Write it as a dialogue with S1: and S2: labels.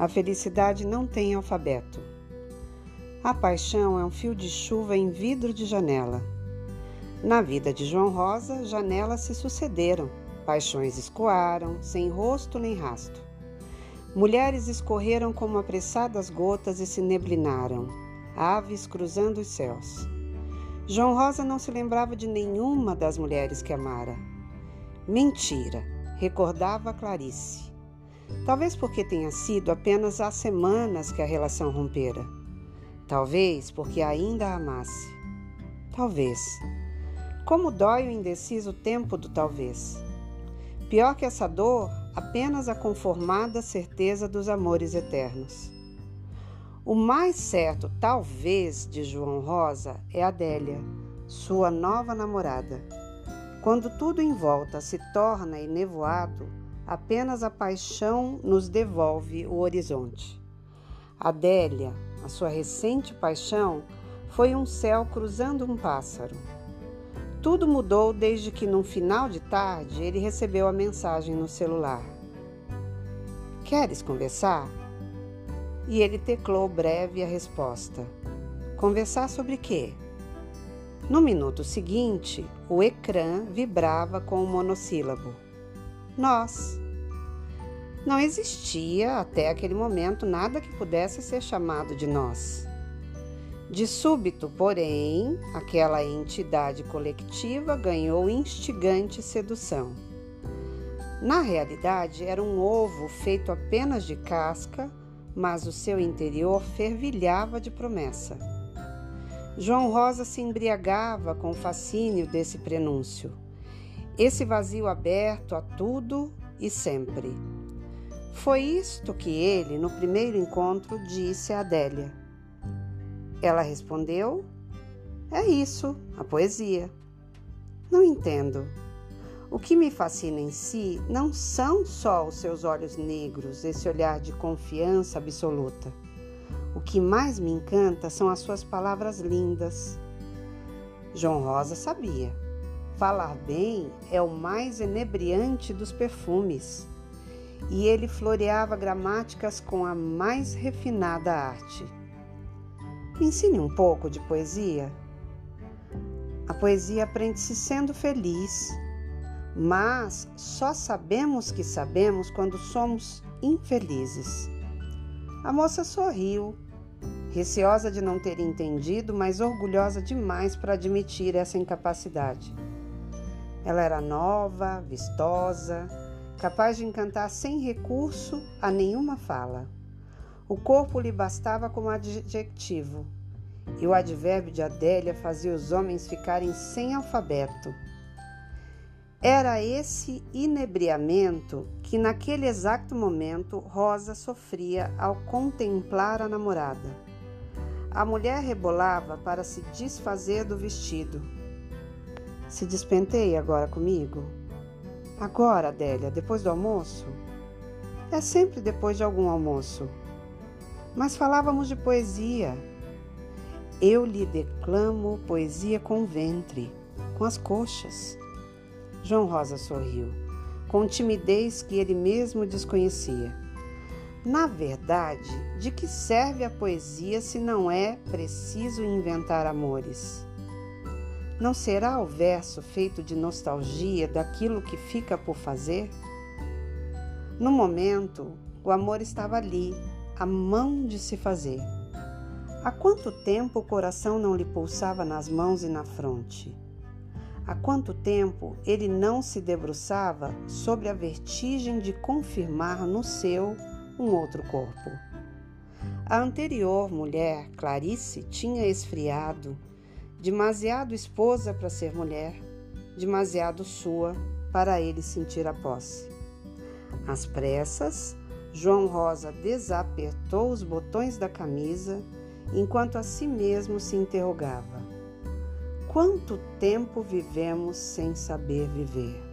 S1: A felicidade não tem alfabeto. A paixão é um fio de chuva em vidro de janela. Na vida de João Rosa, janelas se sucederam, paixões escoaram, sem rosto nem rasto. Mulheres escorreram como apressadas gotas e se neblinaram, aves cruzando os céus. João Rosa não se lembrava de nenhuma das mulheres que amara. Mentira, recordava Clarice. Talvez porque tenha sido apenas há semanas que a relação rompera. Talvez porque ainda a amasse. Talvez. Como dói o indeciso tempo do talvez. Pior que essa dor, apenas a conformada certeza dos amores eternos. O mais certo, talvez, de João Rosa é Adélia, sua nova namorada. Quando tudo em volta se torna enevoado, apenas a paixão nos devolve o horizonte. Adélia, a sua recente paixão, foi um céu cruzando um pássaro. Tudo mudou desde que, num final de tarde, ele recebeu a mensagem no celular: Queres conversar? E ele teclou breve a resposta: Conversar sobre quê? No minuto seguinte, o ecrã vibrava com o monossílabo: Nós. Não existia até aquele momento nada que pudesse ser chamado de nós. De súbito, porém, aquela entidade coletiva ganhou instigante sedução. Na realidade, era um ovo feito apenas de casca, mas o seu interior fervilhava de promessa. João Rosa se embriagava com o fascínio desse prenúncio, esse vazio aberto a tudo e sempre. Foi isto que ele, no primeiro encontro, disse a Adélia. Ela respondeu: É isso, a poesia. Não entendo. O que me fascina em si não são só os seus olhos negros, esse olhar de confiança absoluta. O que mais me encanta são as suas palavras lindas. João Rosa sabia. Falar bem é o mais enebriante dos perfumes. E ele floreava gramáticas com a mais refinada arte. Me ensine um pouco de poesia. A poesia aprende-se sendo feliz, mas só sabemos que sabemos quando somos infelizes. A moça sorriu, receosa de não ter entendido, mas orgulhosa demais para admitir essa incapacidade. Ela era nova, vistosa, capaz de encantar sem recurso a nenhuma fala. O corpo lhe bastava como adjetivo, e o advérbio de Adélia fazia os homens ficarem sem alfabeto. Era esse inebriamento que, naquele exato momento, Rosa sofria ao contemplar a namorada. A mulher rebolava para se desfazer do vestido. Se despenteia agora comigo? Agora, Adélia, depois do almoço? É sempre depois de algum almoço. Mas falávamos de poesia. Eu lhe declamo poesia com o ventre, com as coxas. João Rosa sorriu, com timidez que ele mesmo desconhecia. Na verdade, de que serve a poesia se não é preciso inventar amores? Não será o verso feito de nostalgia daquilo que fica por fazer? No momento, o amor estava ali, a mão de se fazer. Há quanto tempo o coração não lhe pulsava nas mãos e na fronte? Há quanto tempo ele não se debruçava sobre a vertigem de confirmar no seu um outro corpo? A anterior mulher, Clarice, tinha esfriado, demasiado esposa para ser mulher, demasiado sua para ele sentir a posse. Às pressas, João Rosa desapertou os botões da camisa enquanto a si mesmo se interrogava: Quanto tempo vivemos sem saber viver?